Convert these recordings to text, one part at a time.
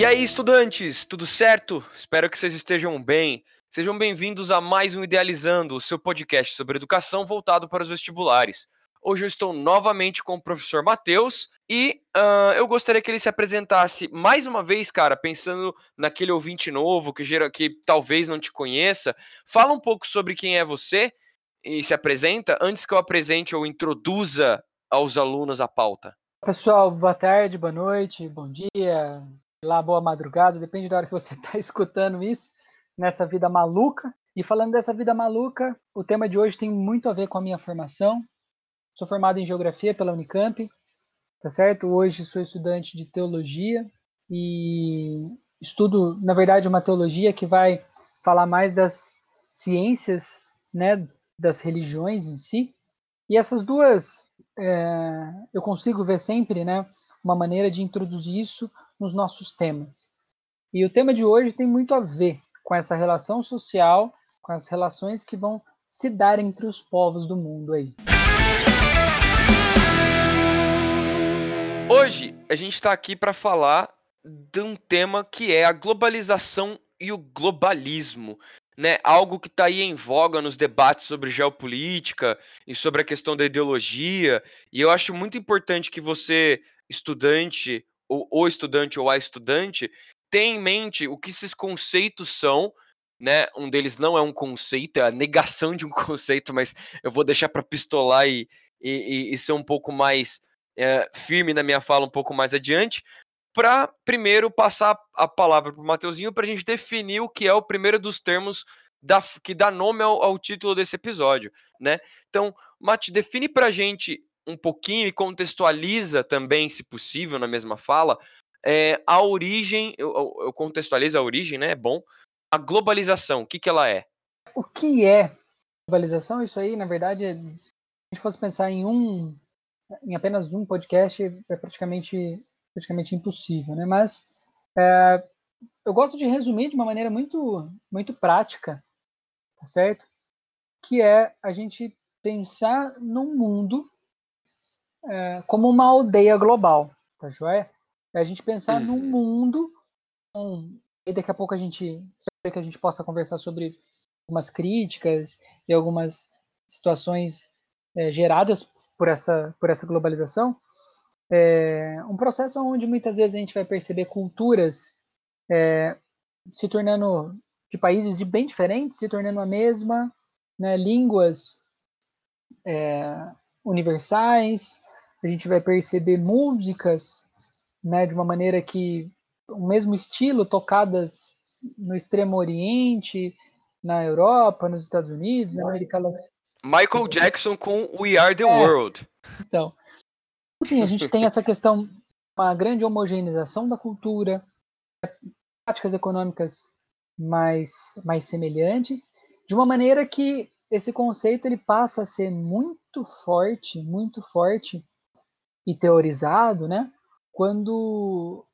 E aí, estudantes, tudo certo? Espero que vocês estejam bem. Sejam bem-vindos a mais um Idealizando, o seu podcast sobre educação voltado para os vestibulares. Hoje eu estou novamente com o professor Matheus e uh, eu gostaria que ele se apresentasse mais uma vez, cara, pensando naquele ouvinte novo que, gera, que talvez não te conheça. Fala um pouco sobre quem é você e se apresenta antes que eu apresente ou introduza aos alunos a pauta. Pessoal, boa tarde, boa noite, bom dia, lá boa madrugada, depende da hora que você está escutando isso, nessa vida maluca. E falando dessa vida maluca, o tema de hoje tem muito a ver com a minha formação. Sou formado em Geografia pela Unicamp, tá certo? Hoje sou estudante de Teologia e estudo, na verdade, uma teologia que vai falar mais das ciências, né, das religiões em si. E essas duas, é, eu consigo ver sempre, né, uma maneira de introduzir isso nos nossos temas. E o tema de hoje tem muito a ver com essa relação social, com as relações que vão se dar entre os povos do mundo aí. Hoje a gente está aqui para falar de um tema que é a globalização e o globalismo. Né, algo que está aí em voga nos debates sobre geopolítica e sobre a questão da ideologia. E eu acho muito importante que você estudante, ou o estudante ou a estudante, tenha em mente o que esses conceitos são, né? Um deles não é um conceito, é a negação de um conceito, mas eu vou deixar para pistolar e, e, e, ser um pouco mais é, firme na minha fala um pouco mais adiante, para primeiro passar a palavra para o Mateuzinho para a gente definir o que é o primeiro dos termos da, que dá nome ao, ao título desse episódio, né? Então, Mate, define para a gente um pouquinho e contextualiza também, se possível, na mesma fala, é, a origem, eu, eu, contextualizo a origem, né? É bom. A globalização, o que, que ela é? O que é globalização? Isso aí, na verdade, se a gente fosse pensar em um, em apenas um podcast, é praticamente, praticamente impossível, né? Mas é, eu gosto de resumir de uma maneira muito, muito prática, tá certo? Que é a gente pensar num mundo é, como uma aldeia global, tá joia? É a gente pensar uhum. num mundo, um, e daqui a pouco a gente, que a gente possa conversar sobre algumas críticas e algumas situações é, geradas por essa, por essa globalização, é um processo onde muitas vezes a gente vai perceber culturas é, se tornando de países de bem diferentes, se tornando a mesma, né, línguas é, universais, a gente vai perceber músicas né, de uma maneira que o mesmo estilo tocadas no Extremo Oriente, na Europa, nos Estados Unidos, na América Latina. Michael Jackson com We Are the é, World. Então, sim, a gente tem essa questão, uma grande homogeneização da cultura, práticas econômicas mais, mais semelhantes, de uma maneira que esse conceito ele passa a ser muito forte, muito forte e teorizado, né? Quando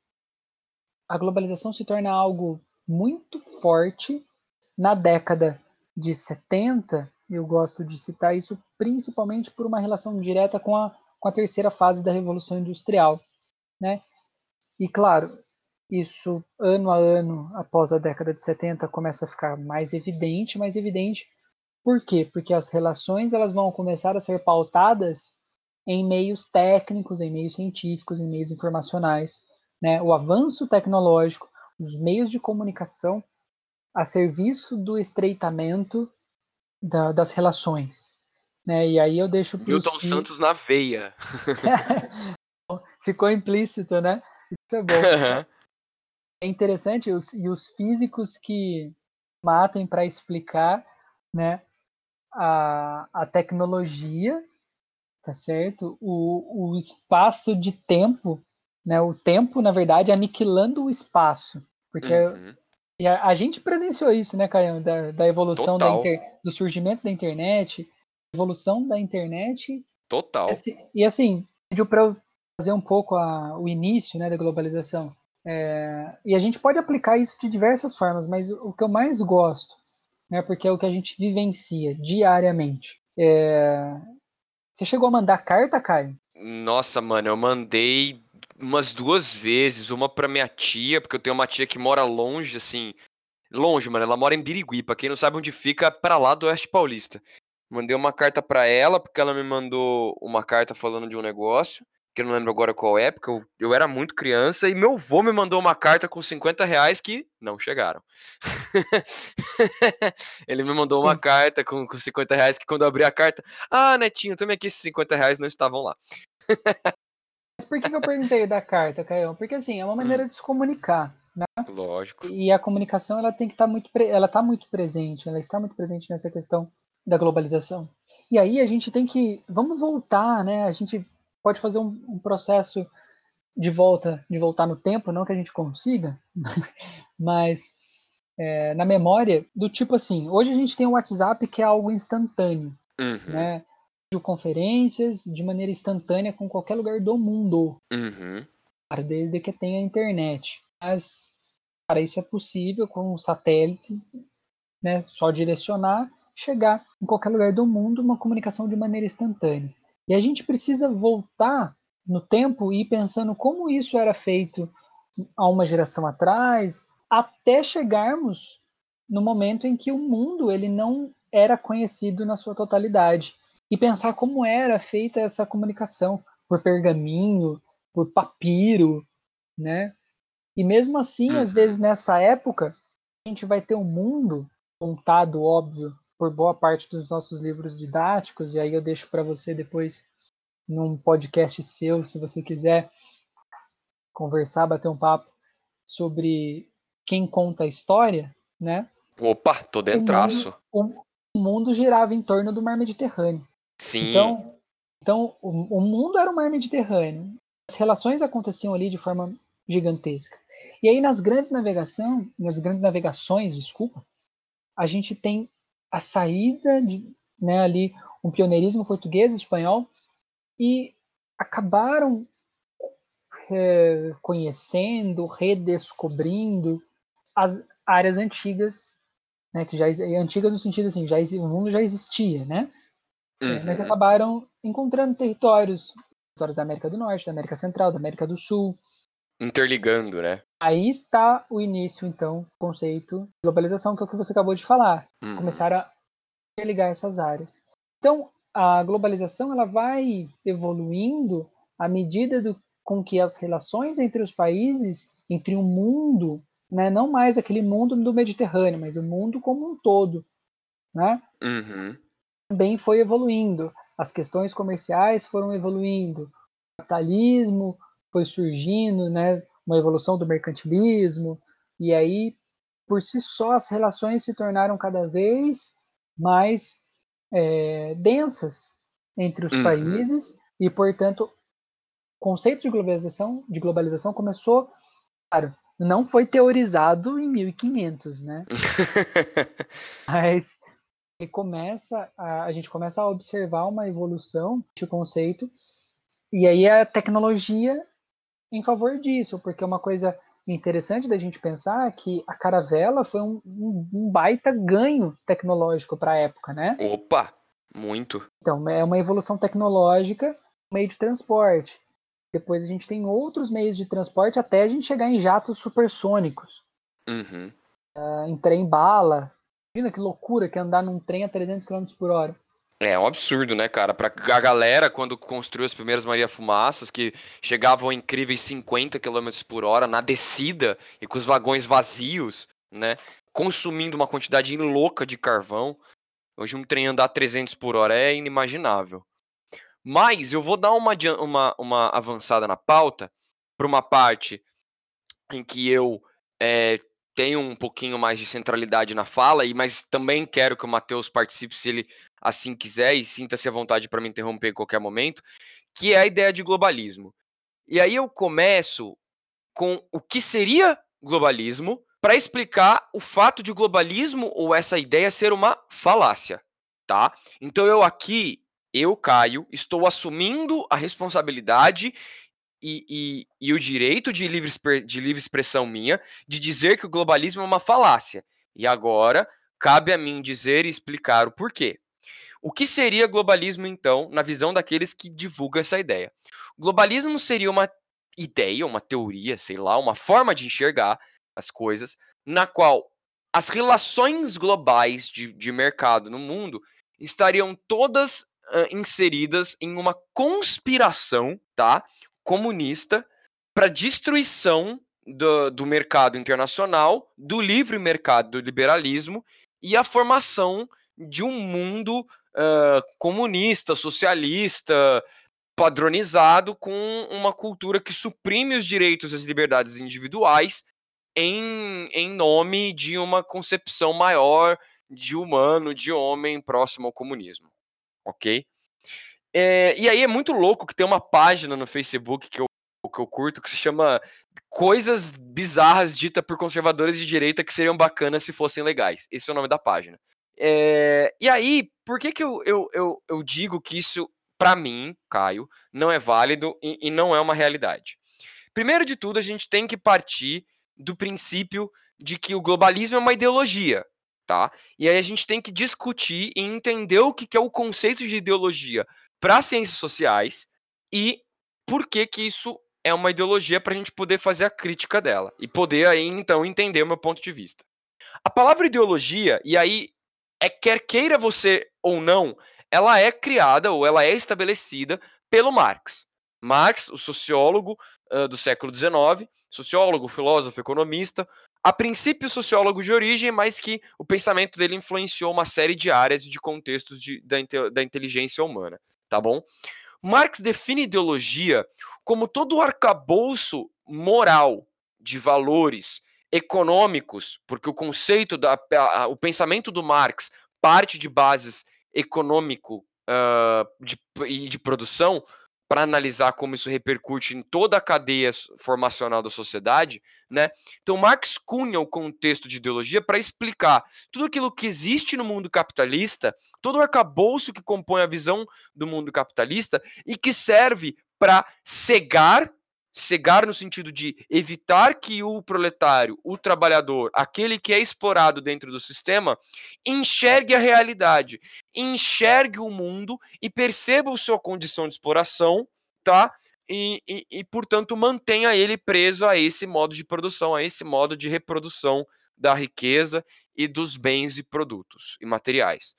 a globalização se torna algo muito forte na década de 70, eu gosto de citar isso principalmente por uma relação direta com a, com a terceira fase da Revolução Industrial, né? E claro, isso ano a ano após a década de 70 começa a ficar mais evidente, mais evidente por quê? Porque as relações elas vão começar a ser pautadas em meios técnicos, em meios científicos, em meios informacionais. Né? O avanço tecnológico, os meios de comunicação a serviço do estreitamento da, das relações. Né? E aí eu deixo Milton que... Santos na veia. Ficou implícito, né? Isso é bom. é interessante os, e os físicos que matem para explicar, né, a, a tecnologia, tá certo? O, o espaço de tempo, né? O tempo, na verdade, aniquilando o espaço. Porque uhum. a, a, gente presenciou isso, né, Caio? Da, da evolução da inter, do surgimento da internet, evolução da internet. Total. E assim, assim pediu para eu fazer um pouco a, o início né, da globalização. É, e a gente pode aplicar isso de diversas formas, mas o que eu mais gosto né? Porque é o que a gente vivencia diariamente. É... Você chegou a mandar carta, Caio? Nossa, mano, eu mandei umas duas vezes, uma pra minha tia, porque eu tenho uma tia que mora longe, assim, longe, mano, ela mora em Birigui, pra quem não sabe onde fica, pra lá do Oeste Paulista. Mandei uma carta pra ela, porque ela me mandou uma carta falando de um negócio, que eu não lembro agora qual é, porque eu, eu era muito criança, e meu avô me mandou uma carta com 50 reais que não chegaram. Ele me mandou uma carta com, com 50 reais que quando eu abri a carta, ah, netinho, tome aqui esses 50 reais, não estavam lá. Mas por que, que eu perguntei da carta, Caio? Porque assim, é uma maneira Hum. de se comunicar, né? Lógico. E a comunicação ela tem que estar muito, pre- ela está muito presente, ela está muito presente nessa questão da globalização. E aí a gente tem que, vamos voltar, né? A gente pode fazer um, um processo de volta, de voltar no tempo, não que a gente consiga, mas é, na memória do tipo assim, hoje a gente tem o WhatsApp que é algo instantâneo, Uhum, né? Videoconferências de maneira instantânea com qualquer lugar do mundo, uhum, cara, desde que tenha internet. Mas, cara, isso é possível com satélites, né? Só direcionar, chegar em qualquer lugar do mundo, uma comunicação de maneira instantânea. E a gente precisa voltar no tempo e ir pensando como isso era feito há uma geração atrás, até chegarmos no momento em que o mundo ele não era conhecido na sua totalidade e pensar como era feita essa comunicação por pergaminho, por papiro, né? E mesmo assim, às Uhum. vezes nessa época, a gente vai ter um mundo contado, óbvio, por boa parte dos nossos livros didáticos, e aí eu deixo para você depois num podcast seu, se você quiser conversar, bater um papo sobre quem conta a história, né? Opa, tô dentraço. O, o mundo girava em torno do mar Mediterrâneo. Sim. Então, então o, o mundo era o mar Mediterrâneo. As relações aconteciam ali de forma gigantesca. E aí nas grandes navegação, nas grandes navegações, desculpa, a gente tem a saída de, né, ali um pioneirismo português, espanhol e acabaram é, conhecendo, redescobrindo as áreas antigas, né, que já antigas no sentido assim, já o mundo já existia, né? Uhum. Mas acabaram encontrando territórios, territórios da América do Norte, da América Central, da América do Sul. Interligando, né? Aí está o início, então, do conceito de globalização, que é o que você acabou de falar. Uhum. Começaram a interligar essas áreas. Então, a globalização ela vai evoluindo à medida do, com que as relações entre os países, entre o mundo, né, não mais aquele mundo do Mediterrâneo, mas o mundo como um todo, né? Uhum. também foi evoluindo. As questões comerciais foram evoluindo. O capitalismo foi surgindo, né? Uma evolução do mercantilismo. E aí, por si só, as relações se tornaram cada vez mais é, densas entre os Uhum. países e, portanto, o conceito de globalização, de globalização começou, claro, não foi teorizado em 1500, né? Mas e começa a, a gente começa a observar uma evolução de conceito e aí a tecnologia em favor disso, porque uma coisa interessante da gente pensar é que a caravela foi um, um, um baita ganho tecnológico para a época, né? Opa, muito. Então é uma evolução tecnológica, meio de transporte. Depois a gente tem outros meios de transporte até a gente chegar em jatos supersônicos, Uhum. uh, em trem bala, Imagina que loucura que é andar num trem a 300 km por hora. É um absurdo, né, cara? Pra a galera, quando construiu as primeiras Maria Fumaças, que chegavam a incríveis 50 km por hora na descida e com os vagões vazios, né? Consumindo uma quantidade louca de carvão. Hoje um trem andar 300 por hora é inimaginável. Mas eu vou dar uma, uma, uma avançada na pauta para uma parte em que eu é, tenho um pouquinho mais de centralidade na fala, e mas também quero que o Matheus participe se ele assim quiser e sinta-se à vontade para me interromper em qualquer momento, que é a ideia de globalismo. E aí eu começo com o que seria globalismo para explicar o fato de globalismo ou essa ideia ser uma falácia, tá? Então eu aqui, eu, Caio, estou assumindo a responsabilidade e, e, e, o direito de livre, de livre expressão minha de dizer que o globalismo é uma falácia. E agora cabe a mim dizer e explicar o porquê. O que seria globalismo, então, na visão daqueles que divulgam essa ideia? Globalismo seria uma ideia, uma teoria, sei lá, uma forma de enxergar as coisas, na qual as relações globais de, de mercado no mundo estariam todas uh, inseridas em uma conspiração, tá? Comunista para destruição do, do mercado internacional, do livre mercado, do liberalismo e a formação de um mundo uh, comunista, socialista, padronizado com uma cultura que suprime os direitos e as liberdades individuais em, em nome de uma concepção maior de humano, de homem próximo ao comunismo. Ok? É, e aí é muito louco que tem uma página no Facebook que eu, que eu curto que se chama Coisas Bizarras Ditas por Conservadores de Direita que seriam bacanas se fossem legais. Esse é o nome da página. É, e aí, por que, que eu, eu, eu, eu digo que isso para mim, Caio, não é válido e, e não é uma realidade. Primeiro de tudo, a gente tem que partir do princípio de que o globalismo é uma ideologia, tá? E aí a gente tem que discutir e entender o que é o conceito de ideologia para ciências sociais e por que que isso é uma ideologia para a gente poder fazer a crítica dela e poder aí então entender o meu ponto de vista. A palavra ideologia, e aí é quer queira você ou não, ela é criada ou ela é estabelecida pelo Marx. Marx, o sociólogo uh, do século XIX, sociólogo, filósofo, economista, a princípio sociólogo de origem, mas que o pensamento dele influenciou uma série de áreas e de contextos de, da, da inteligência humana, tá bom? Marx define ideologia como todo o arcabouço moral de valores econômicos, porque o conceito, da, o pensamento do Marx parte de bases econômico uh, de, e de produção para analisar como isso repercute em toda a cadeia formacional da sociedade, né? Então Marx cunha o contexto de ideologia para explicar tudo aquilo que existe no mundo capitalista, todo o arcabouço que compõe a visão do mundo capitalista e que serve para cegar cegar no sentido de evitar que o proletário, o trabalhador, aquele que é explorado dentro do sistema, enxergue a realidade, enxergue o mundo e perceba a sua condição de exploração, tá? E, e, e, portanto, mantenha ele preso a esse modo de produção, a esse modo de reprodução da riqueza e dos bens e produtos e materiais.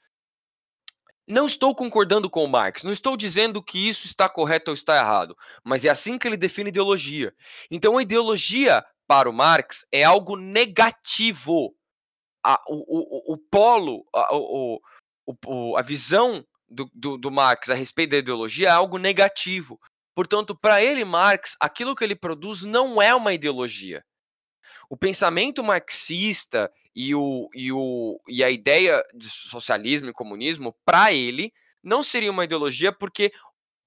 Não estou concordando com o Marx, não estou dizendo que isso está correto ou está errado, mas é assim que ele define ideologia. Então, a ideologia, para o Marx, é algo negativo. A, o, o, o, polo, a, o, o, a visão do, do, do Marx a respeito da ideologia é algo negativo. Portanto, para ele, Marx, aquilo que ele produz não é uma ideologia. O pensamento marxista e, o, e, o, e a ideia de socialismo e comunismo, para ele, não seria uma ideologia porque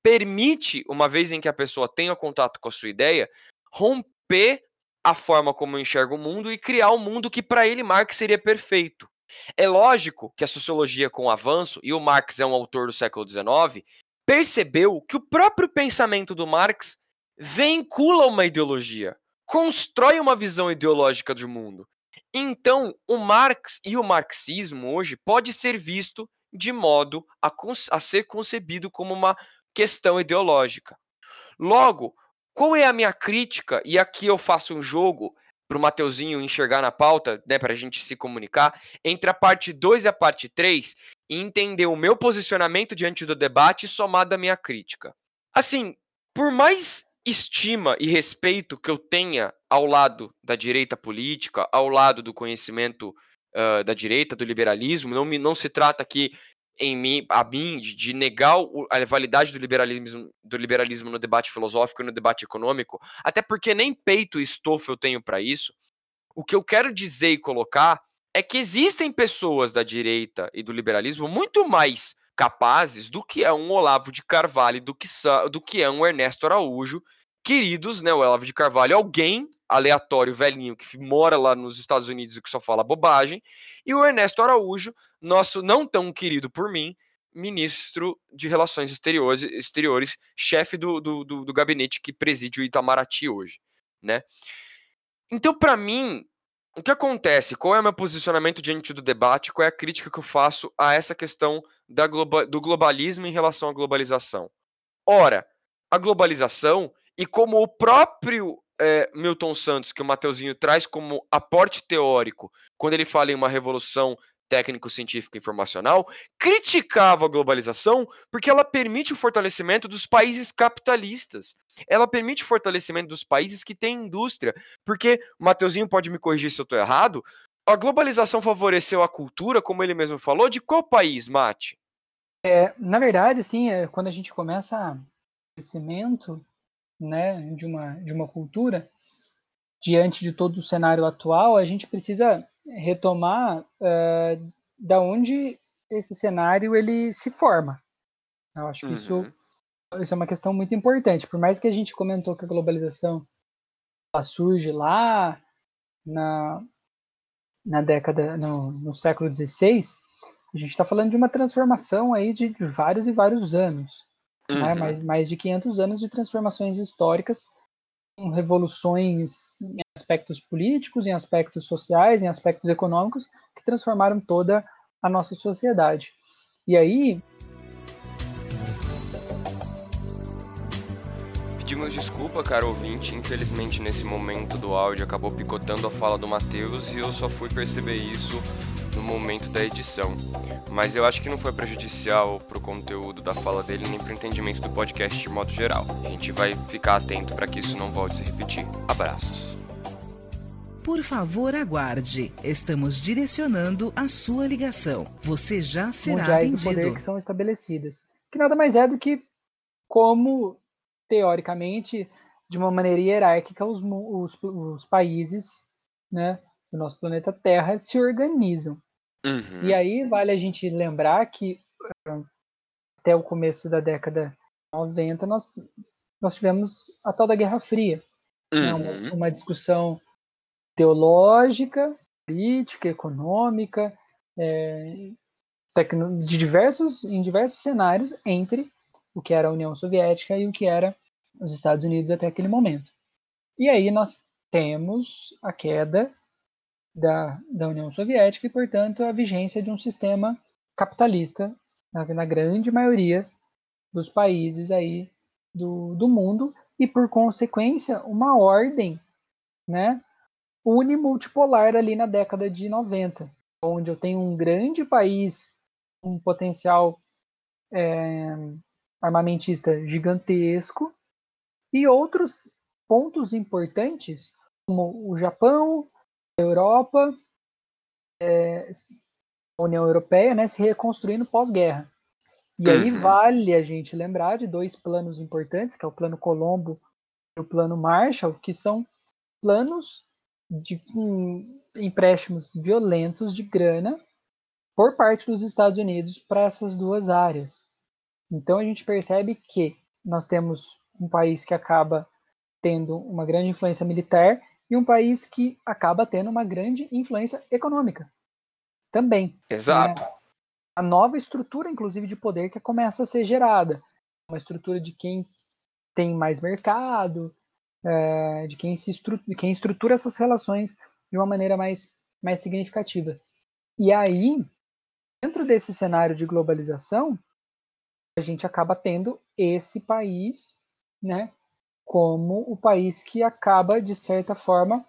permite, uma vez em que a pessoa tenha contato com a sua ideia, romper a forma como enxerga o mundo e criar um mundo que para ele Marx seria perfeito. É lógico que a sociologia com o avanço, e o Marx é um autor do século XIX, percebeu que o próprio pensamento do Marx vincula uma ideologia, constrói uma visão ideológica do mundo. Então, o Marx e o marxismo hoje pode ser visto de modo a, a ser concebido como uma questão ideológica. Logo, qual é a minha crítica? E aqui eu faço um jogo para o Mateuzinho enxergar na pauta, né, para a gente se comunicar, entre a parte 2 e a parte 3 e entender o meu posicionamento diante do debate somado à minha crítica. Assim, por mais estima e respeito que eu tenha ao lado da direita política, ao lado do conhecimento uh, da direita, do liberalismo, não, me, não se trata aqui em mim, a mim de, de negar o, a validade do liberalismo, do liberalismo no debate filosófico e no debate econômico, até porque nem peito e estofo eu tenho para isso. O que eu quero dizer e colocar é que existem pessoas da direita e do liberalismo muito mais capazes do que é um Olavo de Carvalho, do que, do que é um Ernesto Araújo, queridos, né? O Olavo de Carvalho, alguém aleatório, velhinho, que mora lá nos Estados Unidos e que só fala bobagem, e o Ernesto Araújo, nosso não tão querido por mim, ministro de Relações Exteriores, exteriores chefe do, do, do, do gabinete que preside o Itamaraty hoje, né? Então, para mim, o que acontece? Qual é o meu posicionamento diante do debate? Qual é a crítica que eu faço a essa questão da globa, do globalismo em relação à globalização? Ora, a globalização e como o próprio é, Milton Santos, que o Mateuzinho traz como aporte teórico, quando ele fala em uma revolução técnico-científica informacional, criticava a globalização porque ela permite o fortalecimento dos países capitalistas. Ela permite o fortalecimento dos países que têm indústria. Porque, Mateuzinho pode me corrigir se eu estou errado, a globalização favoreceu a cultura, como ele mesmo falou, de qual país, Mate? É, na verdade, sim, é, quando a gente começa o crescimento né, de, uma, de uma cultura, diante de todo o cenário atual, a gente precisa retomar uh, da onde esse cenário ele se forma. Eu acho que uhum. isso, isso é uma questão muito importante. Por mais que a gente comentou que a globalização surge lá na, na década, no, no século XVI, a gente está falando de uma transformação aí de vários e vários anos. Né? Uhum. Né? Mais, mais de 500 anos de transformações históricas, revoluções em aspectos políticos, em aspectos sociais, em aspectos econômicos, que transformaram toda a nossa sociedade. E aí. Pedimos desculpa, cara ouvinte. Infelizmente, nesse momento do áudio, acabou picotando a fala do Matheus e eu só fui perceber isso no momento da edição. Mas eu acho que não foi prejudicial pro conteúdo da fala dele nem pro entendimento do podcast de modo geral. A gente vai ficar atento para que isso não volte a se repetir. Abraços. Por favor, aguarde. Estamos direcionando a sua ligação. Você já será mundiais atendido. do poder que são estabelecidas. Que nada mais é do que como, teoricamente, de uma maneira hierárquica, os, os, os países né, do nosso planeta Terra se organizam. Uhum. E aí vale a gente lembrar que até o começo da década 90 nós, nós tivemos a tal da Guerra Fria. Uhum. Né, uma, uhum. uma, discussão teológica, política, econômica, é, de diversos, em diversos cenários entre o que era a União Soviética e o que era os Estados Unidos até aquele momento. E aí nós temos a queda da, da União Soviética e, portanto, a vigência de um sistema capitalista na, na grande maioria dos países aí do, do mundo e, por consequência, uma ordem né, unimultipolar ali na década de 90, onde eu tenho um grande país, um potencial é, armamentista gigantesco e outros pontos importantes, como o Japão, Europa, é, a União Europeia, né, se reconstruindo pós-guerra. E uhum. aí vale a gente lembrar de dois planos importantes, que é o plano Colombo e o plano Marshall, que são planos de um, empréstimos violentos de grana por parte dos Estados Unidos para essas duas áreas. Então a gente percebe que nós temos um país que acaba tendo uma grande influência militar e um país que acaba tendo uma grande influência econômica também. Exato. Né? A nova estrutura, inclusive, de poder que começa a ser gerada. Uma estrutura de quem tem mais mercado, é, de, quem se estru de quem estrutura essas relações de uma maneira mais, mais significativa. E aí, dentro desse cenário de globalização, a gente acaba tendo esse país, né, como o país que acaba, de certa forma,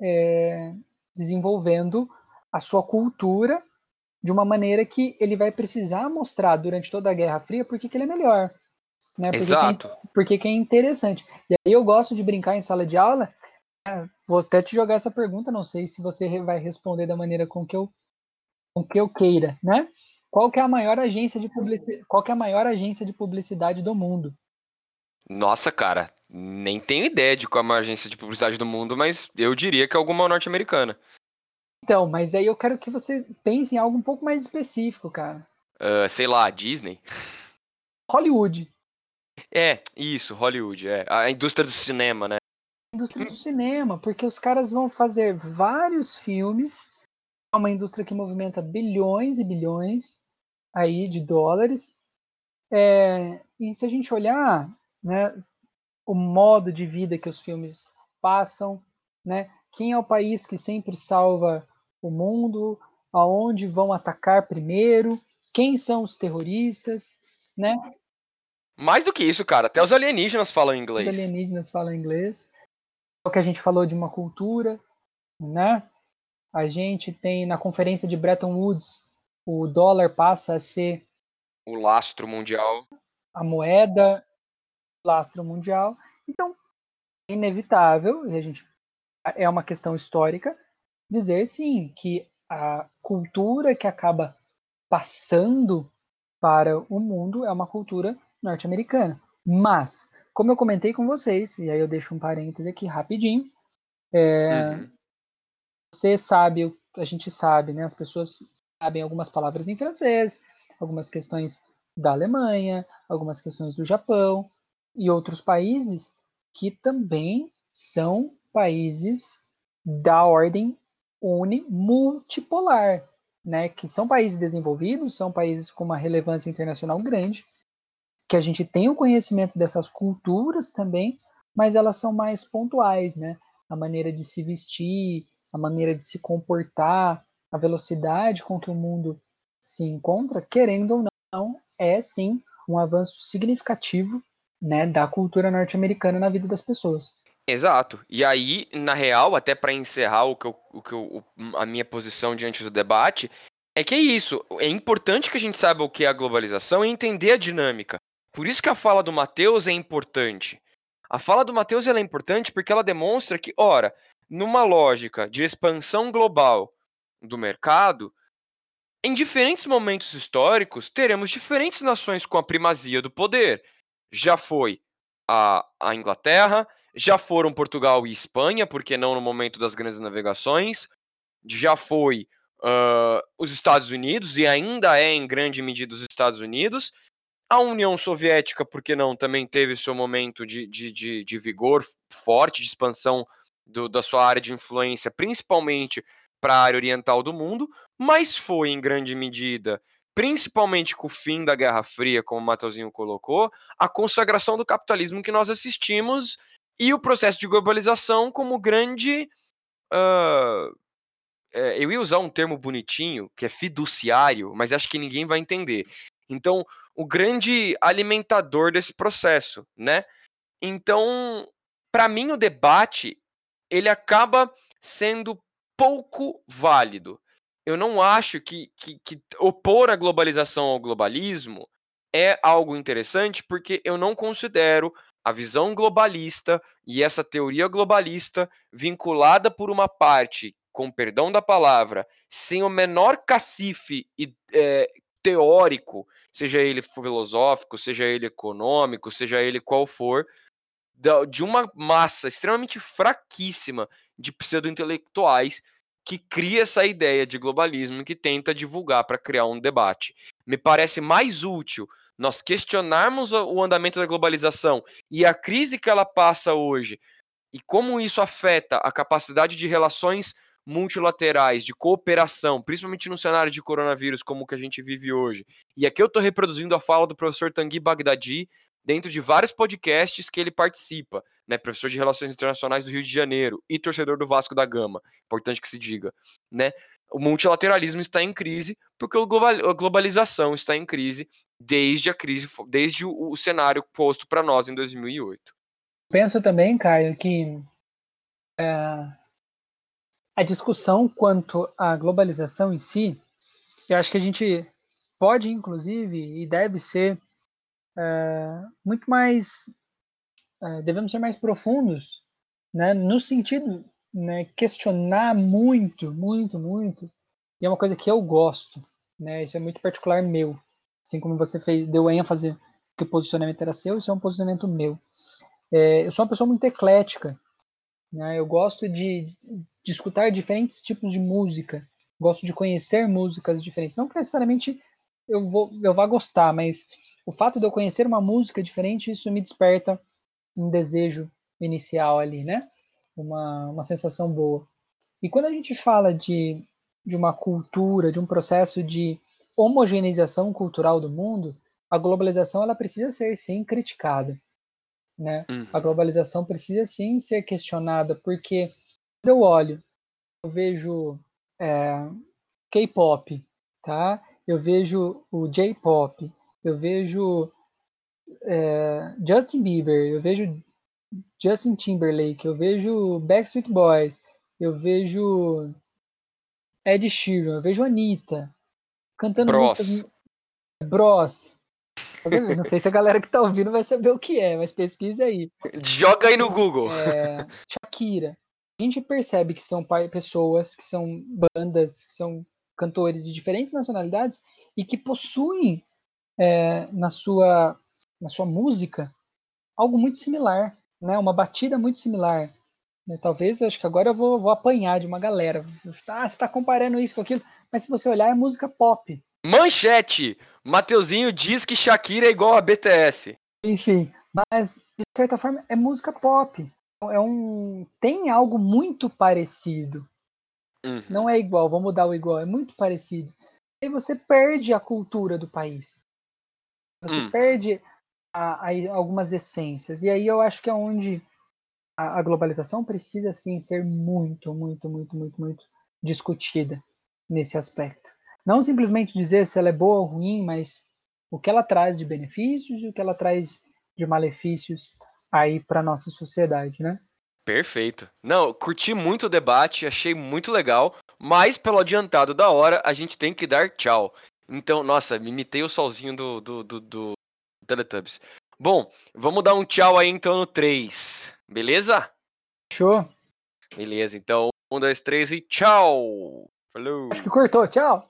é, desenvolvendo a sua cultura de uma maneira que ele vai precisar mostrar durante toda a Guerra Fria porque que ele é melhor. Né? Porque Exato. Que é, porque que é interessante. E aí eu gosto de brincar em sala de aula. Né? Vou até te jogar essa pergunta, não sei se você vai responder da maneira com que eu, com que eu queira, né? Qual que é a maior agência de publicidade, qual que é a maior agência de publicidade do mundo? Nossa, cara, nem tenho ideia de qual é a agência de publicidade do mundo, mas eu diria que é alguma norte-americana. Então, mas aí eu quero que você pense em algo um pouco mais específico, cara. Uh, sei lá, Disney? Hollywood. É, isso, Hollywood, é. A indústria do cinema, né? A indústria do cinema, porque os caras vão fazer vários filmes. É uma indústria que movimenta bilhões e bilhões aí de dólares. É, e se a gente olhar, né, o modo de vida que os filmes passam, né? Quem é o país que sempre salva o mundo? Aonde vão atacar primeiro? Quem são os terroristas, né? Mais do que isso, cara, até os alienígenas falam inglês. Os alienígenas falam inglês. O que a gente falou de uma cultura, né? A gente tem na conferência de Bretton Woods, o dólar passa a ser o lastro mundial, a moeda lastro mundial. Então, é inevitável, e a gente é uma questão histórica dizer sim que a cultura que acaba passando para o mundo é uma cultura norte-americana. Mas, como eu comentei com vocês, e aí eu deixo um parêntese aqui rapidinho, é, uhum. você sabe, a gente sabe, né? As pessoas sabem algumas palavras em francês, algumas questões da Alemanha, algumas questões do Japão e outros países que também são países da ordem unimultipolar, né, que são países desenvolvidos, são países com uma relevância internacional grande, que a gente tem o conhecimento dessas culturas também, mas elas são mais pontuais, né? A maneira de se vestir, a maneira de se comportar, a velocidade com que o mundo se encontra, querendo ou não, é sim um avanço significativo, né, da cultura norte-americana na vida das pessoas. Exato. E aí, na real, até para encerrar o que, eu, o que eu, a minha posição diante do debate, é que é isso. É importante que a gente saiba o que é a globalização e entender a dinâmica. Por isso que a fala do Matheus é importante. A fala do Matheus é importante porque ela demonstra que, ora, numa lógica de expansão global do mercado, em diferentes momentos históricos, teremos diferentes nações com a primazia do poder. Já foi a, a Inglaterra, já foram Portugal e Espanha, porque não no momento das grandes navegações, já foi uh, os Estados Unidos e ainda é em grande medida os Estados Unidos. A União Soviética, porque não, também teve seu momento de, de, de, de vigor forte, de expansão do, da sua área de influência, principalmente para a área oriental do mundo, mas foi em grande medida, principalmente com o fim da Guerra Fria, como o Matheusinho colocou, a consagração do capitalismo que nós assistimos e o processo de globalização como grande. Uh, é, eu ia usar um termo bonitinho, que é fiduciário, mas acho que ninguém vai entender. Então, o grande alimentador desse processo, né? Então, para mim, o debate ele acaba sendo pouco válido. Eu não acho que, que, que opor a globalização ao globalismo é algo interessante, porque eu não considero a visão globalista e essa teoria globalista vinculada por uma parte, com perdão da palavra, sem o menor cacife é, teórico, seja ele filosófico, seja ele econômico, seja ele qual for, de uma massa extremamente fraquíssima de pseudo-intelectuais que cria essa ideia de globalismo e que tenta divulgar para criar um debate. Me parece mais útil nós questionarmos o andamento da globalização e a crise que ela passa hoje e como isso afeta a capacidade de relações multilaterais, de cooperação, principalmente no cenário de coronavírus como o que a gente vive hoje. E aqui eu estou reproduzindo a fala do professor Tanguy Bagdadi dentro de vários podcasts que ele participa, né, professor de Relações Internacionais do Rio de Janeiro e torcedor do Vasco da Gama, importante que se diga, né? O multilateralismo está em crise porque a globalização está em crise desde a crise, desde o, cenário posto para nós em 2008. Penso também, Caio, que é, a discussão quanto à globalização em si, eu acho que a gente pode, inclusive, e deve ser é, muito mais, é, devemos ser mais profundos, né, no sentido, né, questionar muito, muito, muito, e é uma coisa que eu gosto, né, isso é muito particular meu, Assim como você fez, deu ênfase que o posicionamento era seu, isso é um posicionamento meu. É, eu sou uma pessoa muito eclética. Né? Eu gosto de, de escutar diferentes tipos de música. Gosto de conhecer músicas diferentes. Não necessariamente eu, vou, eu vá gostar, mas o fato de eu conhecer uma música diferente, isso me desperta um desejo inicial ali, né? Uma, uma sensação boa. E quando a gente fala de, de uma cultura, de um processo de homogeneização cultural do mundo, a globalização ela precisa ser sim criticada, né? Uhum. A globalização precisa sim ser questionada porque eu olho, eu vejo é, K-pop, tá? Eu vejo o J-pop, eu vejo é, Justin Bieber, eu vejo Justin Timberlake, eu vejo Backstreet Boys, eu vejo Ed Sheeran, eu vejo Anitta cantando Bros. músicas. Bros. Não sei se a galera que tá ouvindo vai saber o que é, mas pesquise aí. Joga aí no Google. É, Shakira. A gente percebe que são pessoas, que são bandas, que são cantores de diferentes nacionalidades e que possuem é, na, sua, na sua música algo muito similar, né? uma batida muito similar. Né? Talvez, acho que agora eu vou, vou apanhar de uma galera. Ah, você está comparando isso com aquilo, mas se você olhar, é música pop. Manchete! Mateuzinho diz que Shakira é igual a BTS. Enfim, mas de certa forma é música pop. É um tem algo muito parecido. Uhum. Não é igual, vou mudar o igual, é muito parecido. Aí você perde a cultura do país. Você Hum. perde a- a- algumas essências. E aí eu acho que é onde a, a globalização precisa sim ser muito, muito, muito, muito, muito discutida nesse aspecto. Não simplesmente dizer se ela é boa ou ruim, mas o que ela traz de benefícios e o que ela traz de malefícios aí para nossa sociedade, né? Perfeito. Não, curti muito o debate, achei muito legal, mas pelo adiantado da hora, a gente tem que dar tchau. Então, nossa, me imitei o solzinho do, do, do, do Teletubbies. Bom, vamos dar um tchau aí então no 3, beleza? Show? Beleza, então, um, dois, três e tchau! Falou! Acho que cortou, tchau!